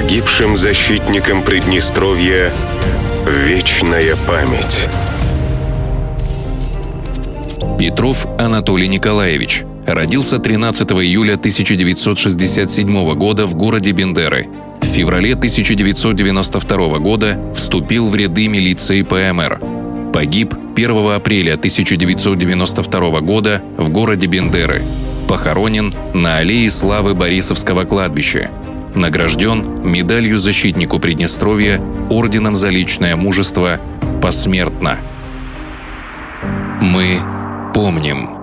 Погибшим защитникам Приднестровья вечная память. Петров Анатолий Николаевич. Родился 13 июля 1967 года в городе Бендеры. В феврале 1992 года вступил в ряды милиции ПМР. Погиб 1 апреля 1992 года в городе Бендеры. Похоронен на аллее славы Борисовского кладбища. Награжден медалью защитнику Приднестровья, орденом за личное мужество посмертно. Мы помним.